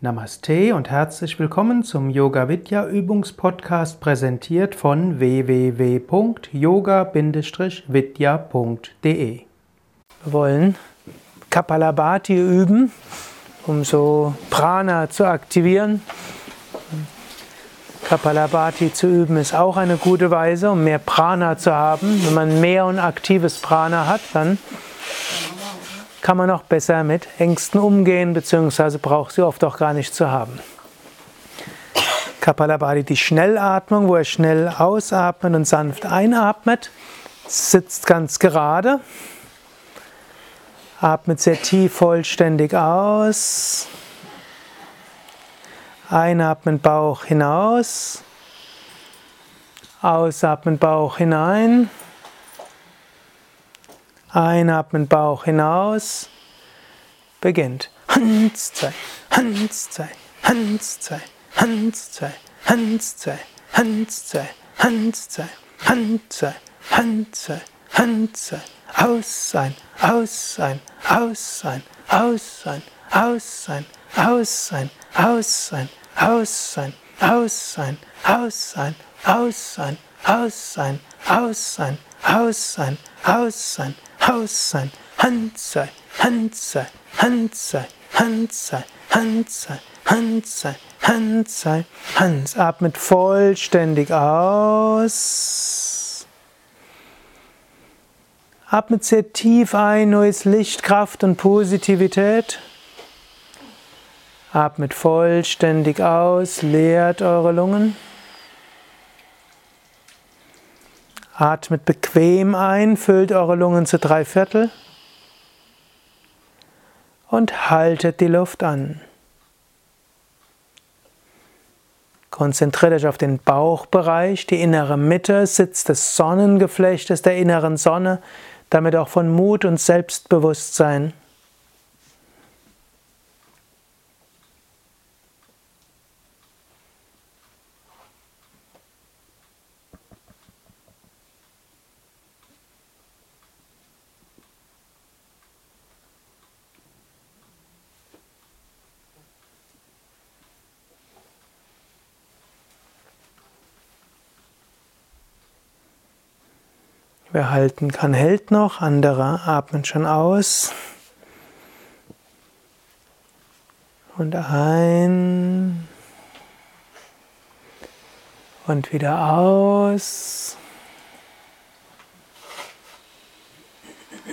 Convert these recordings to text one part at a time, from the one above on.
Namaste und herzlich willkommen zum Yoga Vidya Übungspodcast präsentiert von www.yoga-vidya.de. Wir wollen Kapalabhati üben, um so Prana zu aktivieren. Kapalabhati zu üben ist auch eine gute Weise, um mehr Prana zu haben. Wenn man mehr und aktives Prana hat, dann kann man auch besser mit Ängsten umgehen, beziehungsweise braucht sie oft auch gar nicht zu haben. Kapalabhati, die Schnellatmung, wo er schnell ausatmet und sanft einatmet, sitzt ganz gerade, atmet sehr tief vollständig aus, einatmen Bauch hinaus, ausatmen Bauch hinein. Einatmen, Bauch hinaus. Beginnt. Handzei, Handzei, Handzei, Handzei, Handzei, Handzei, Handzei, Handzei, Handzei, Handzei. Aus sein, aus sein, aus sein, aus sein, aus sein, aus sein, aus sein, aus sein, aus sein, aus sein, aus sein, aus sein, aus sein, aus sein, aus sein, Haus sein, Hand sei, Hand sei, Hand sei, Hand sei, Hand sei, Hand sei, Hand sei, Hand. Atmet vollständig aus. Atmet sehr tief ein, neues Licht, Kraft und Positivität. Atmet vollständig aus, leert eure Lungen. Atmet bequem ein, füllt eure Lungen zu drei Viertel und haltet die Luft an. Konzentriert euch auf den Bauchbereich, die innere Mitte, Sitz des Sonnengeflechtes der inneren Sonne, damit auch von Mut und Selbstbewusstsein. Wer halten kann, hält noch. Andere atmen schon aus. Und ein. Und wieder aus.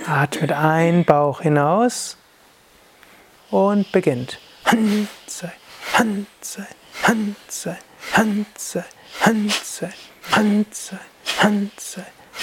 Atmet ein, Bauch hinaus. Und beginnt. Handzei, Handzei, Handzei, Handzei, Handzei, Handzei. Hand sein,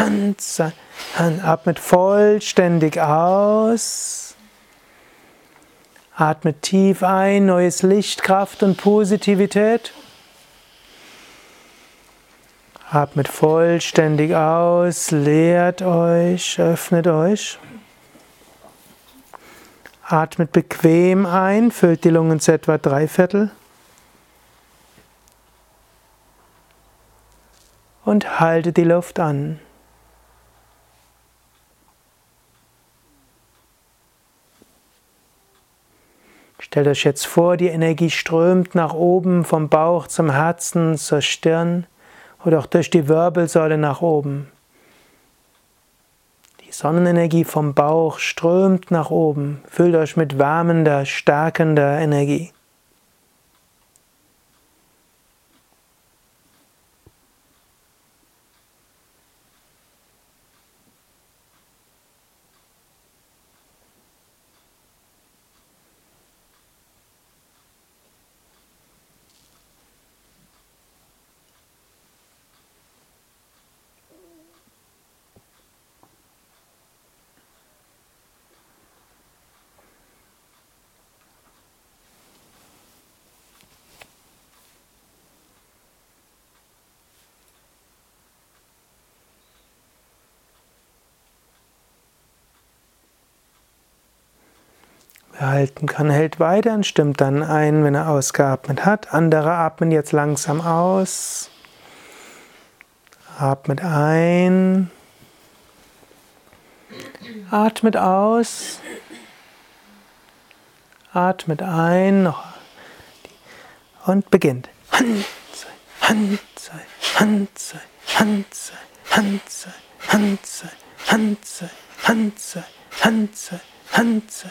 Hand sei, Hand. Atmet vollständig aus. Atmet tief ein, neues Licht, Kraft und Positivität. Atmet vollständig aus, leert euch, öffnet euch. Atmet bequem ein, füllt die Lungen zu etwa drei Viertel. und halte die Luft an. Stellt euch jetzt vor, die Energie strömt nach oben vom Bauch zum Herzen, zur Stirn oder auch durch die Wirbelsäule nach oben. Die Sonnenenergie vom Bauch strömt nach oben, füllt euch mit wärmender, stärkender Energie. Halten kann, hält weiter und stimmt dann ein, wenn er ausgeatmet hat. Andere atmen jetzt langsam aus. Atmet ein. Atmet aus. Atmet ein. Und beginnt. Hand sei, Hand sei, Hand sei, Hand sei, Hand sei,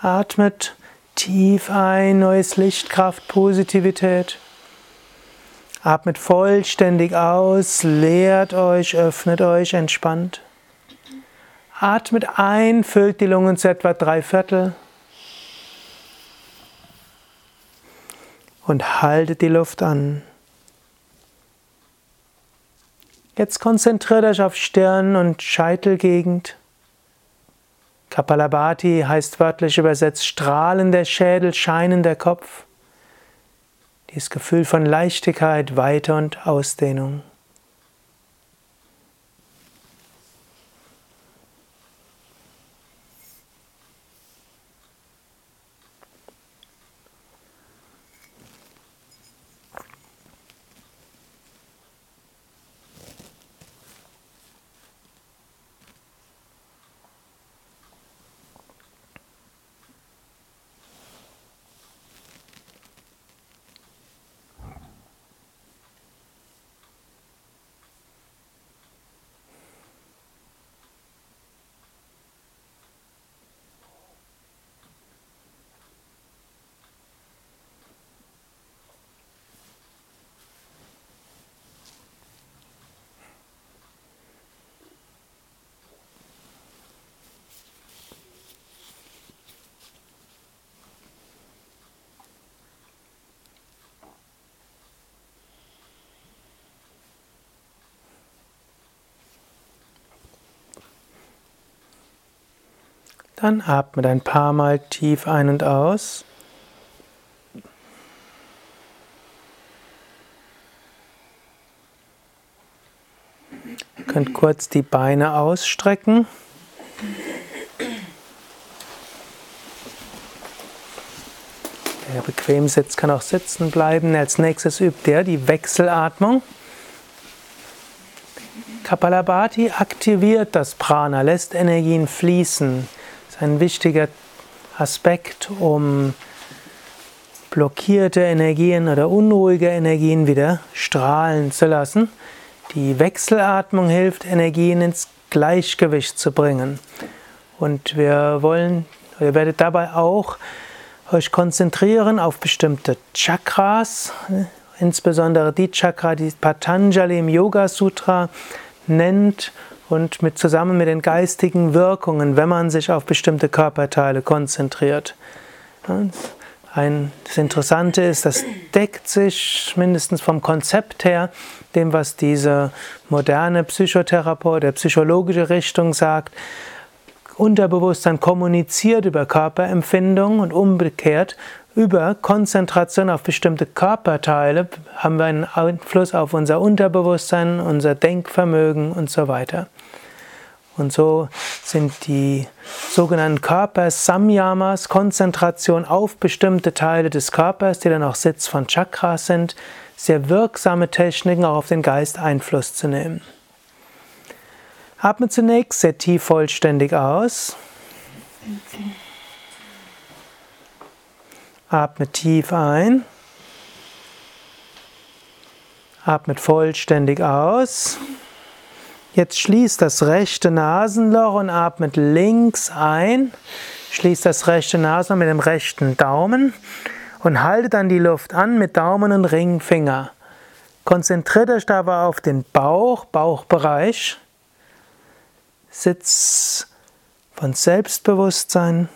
Atmet tief ein, neues Licht, Kraft, Positivität. Atmet vollständig aus, leert euch, öffnet euch, entspannt. Atmet ein, füllt die Lungen zu etwa drei Viertel. Und haltet die Luft an. Jetzt konzentriert euch auf Stirn und Scheitelgegend. Kapalabhati heißt wörtlich übersetzt strahlender Schädel, scheinender Kopf. Dieses Gefühl von Leichtigkeit, Weite und Ausdehnung. Dann atmet ein paar Mal tief ein und aus. Ihr könnt kurz die Beine ausstrecken. Wer bequem sitzt, kann auch sitzen bleiben. Als nächstes übt er die Wechselatmung. Kapalabhati aktiviert das Prana, lässt Energien fließen ein wichtiger Aspekt, um blockierte Energien oder unruhige Energien wieder strahlen zu lassen. Die Wechselatmung hilft, Energien ins Gleichgewicht zu bringen. Und wir wollen, ihr werdet dabei auch euch konzentrieren auf bestimmte Chakras, insbesondere die Chakra, die Patanjali im Yoga Sutra nennt und mit, zusammen mit den geistigen Wirkungen, wenn man sich auf bestimmte Körperteile konzentriert. Ein, das Interessante ist, das deckt sich mindestens vom Konzept her dem, was diese moderne Psychotherapie der psychologische Richtung sagt. Unterbewusstsein kommuniziert über Körperempfindung und umgekehrt über Konzentration auf bestimmte Körperteile haben wir einen Einfluss auf unser Unterbewusstsein, unser Denkvermögen und so weiter. Und so sind die sogenannten Körper-Samyamas, Konzentration auf bestimmte Teile des Körpers, die dann auch Sitz von Chakras sind, sehr wirksame Techniken, auch auf den Geist Einfluss zu nehmen. Atme zunächst sehr tief vollständig aus. Atme tief ein. Atme vollständig aus. Jetzt schließt das rechte Nasenloch und atmet links ein. Schließt das rechte Nasenloch mit dem rechten Daumen und haltet dann die Luft an mit Daumen und Ringfinger. Konzentriert euch dabei auf den Bauch, Bauchbereich. Sitz von Selbstbewusstsein.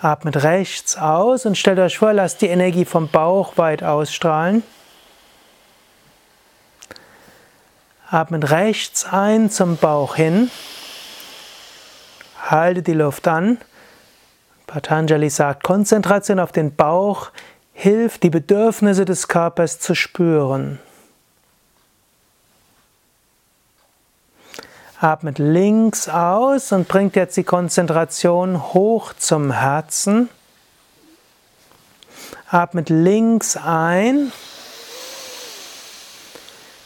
Atmet rechts aus und stellt euch vor, lasst die Energie vom Bauch weit ausstrahlen. Atmet rechts ein zum Bauch hin. Halte die Luft an. Patanjali sagt, Konzentration auf den Bauch hilft, die Bedürfnisse des Körpers zu spüren. Atmet links aus und bringt jetzt die Konzentration hoch zum Herzen. Atmet links ein.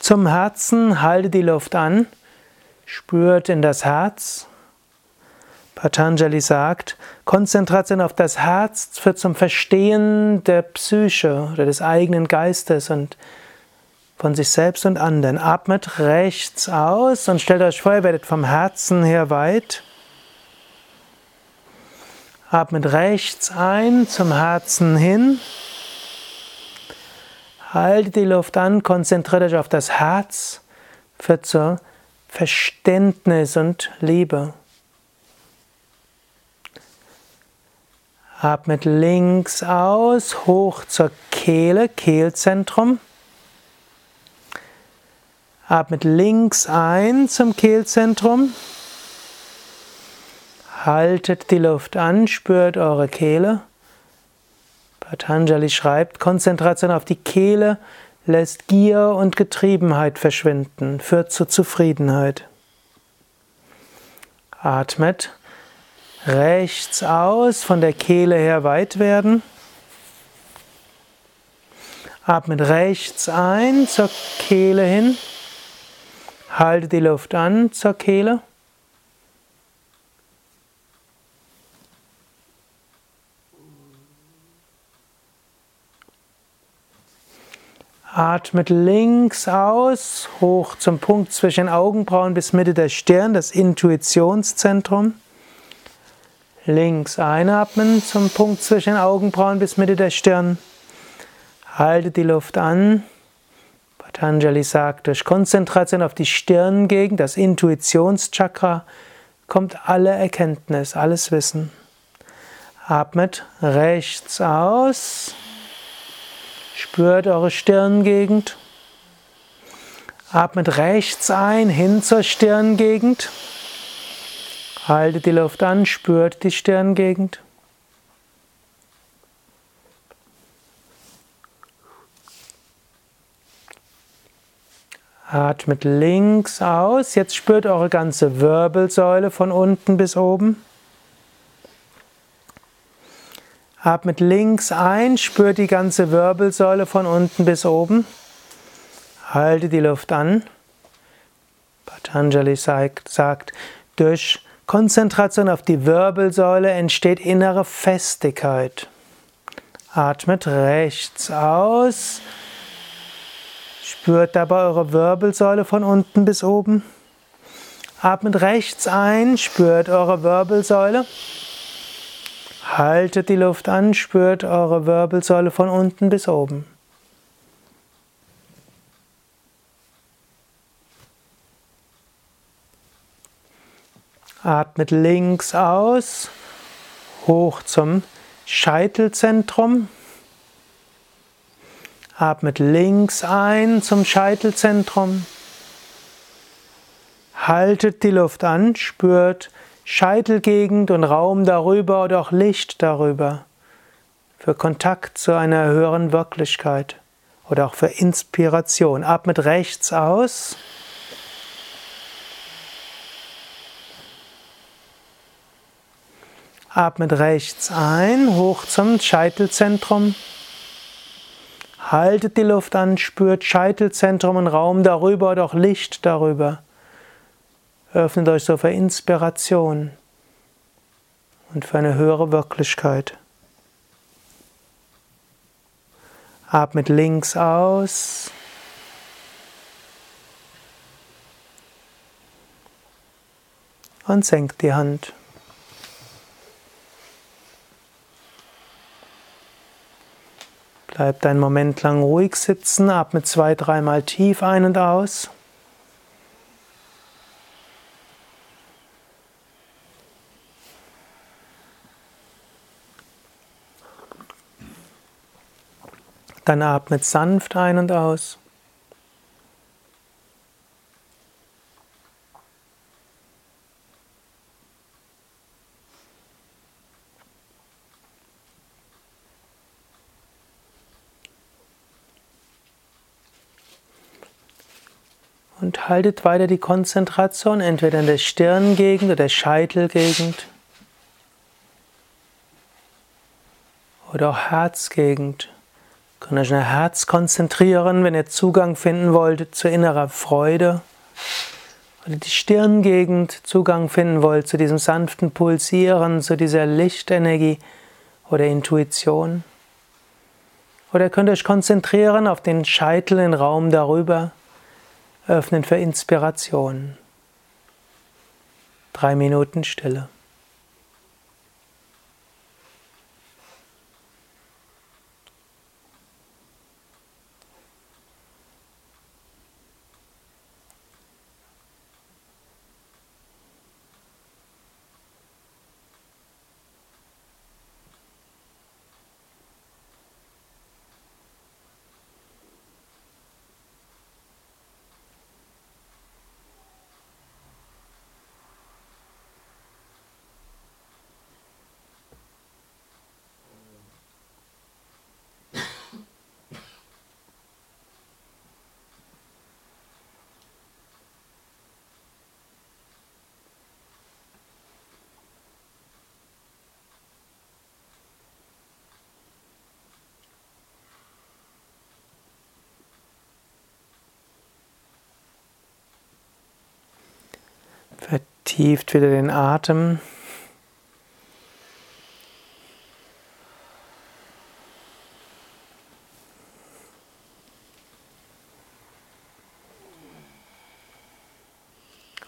Zum Herzen halte die Luft an. Spürt in das Herz. Patanjali sagt, Konzentration auf das Herz führt zum Verstehen der Psyche oder des eigenen Geistes und von sich selbst und anderen. Atmet rechts aus und stellt euch vor, ihr werdet vom Herzen her weit. Atmet rechts ein zum Herzen hin. Haltet die Luft an, konzentriert euch auf das Herz, führt zu Verständnis und Liebe. Atmet links aus, hoch zur Kehle, Kehlzentrum. Atmet links ein zum Kehlzentrum. Haltet die Luft an, spürt eure Kehle. Patanjali schreibt, Konzentration auf die Kehle lässt Gier und Getriebenheit verschwinden, führt zu Zufriedenheit. Atmet rechts aus, von der Kehle her weit werden. Atmet rechts ein zur Kehle hin. Halte die Luft an zur Kehle. Atmet links aus, hoch zum Punkt zwischen Augenbrauen bis Mitte der Stirn, das Intuitionszentrum. Links einatmen zum Punkt zwischen Augenbrauen bis Mitte der Stirn. Halte die Luft an. Patanjali sagt, durch Konzentration auf die Stirngegend, das Intuitionschakra, kommt alle Erkenntnis, alles Wissen. Atmet rechts aus. Spürt eure Stirngegend. Atmet rechts ein, hin zur Stirngegend. Haltet die Luft an, spürt die Stirngegend. Atmet links aus. Jetzt spürt eure ganze Wirbelsäule von unten bis oben. Atmet links ein, spürt die ganze Wirbelsäule von unten bis oben. Halte die Luft an. Patanjali sagt, durch Konzentration auf die Wirbelsäule entsteht innere Festigkeit. Atmet rechts aus. Spürt dabei eure Wirbelsäule von unten bis oben. Atmet rechts ein, spürt eure Wirbelsäule. Haltet die Luft an, spürt eure Wirbelsäule von unten bis oben. Atmet links aus, hoch zum Scheitelzentrum. Atmet links ein zum Scheitelzentrum. Haltet die Luft an, spürt Scheitelgegend und Raum darüber oder auch Licht darüber. Für Kontakt zu einer höheren Wirklichkeit oder auch für Inspiration. Atmet rechts aus. Atmet rechts ein, hoch zum Scheitelzentrum. Haltet die Luft an, spürt Scheitelzentrum und Raum darüber oder auch Licht darüber. Öffnet euch so für Inspiration und für eine höhere Wirklichkeit. Atmet links aus. Und senkt die Hand. Bleibt einen Moment lang ruhig sitzen, atme zwei, dreimal tief ein und aus. Dann atmet sanft ein und aus. Und haltet weiter die Konzentration entweder in der Stirngegend oder der Scheitelgegend oder auch Herzgegend. Ihr könnt der Herz konzentrieren, wenn ihr Zugang finden wollt zu innerer Freude. Oder die Stirngegend Zugang finden wollt zu diesem sanften Pulsieren, zu dieser Lichtenergie oder Intuition. Oder ihr könnt euch konzentrieren auf den Scheitel, den Raum darüber öffnen für Inspiration. Drei Minuten Stille. Vertieft wieder den Atem.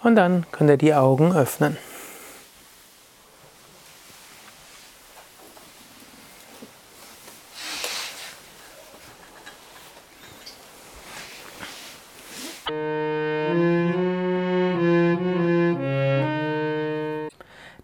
Und dann könnt ihr die Augen öffnen.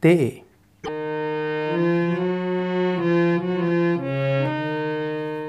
って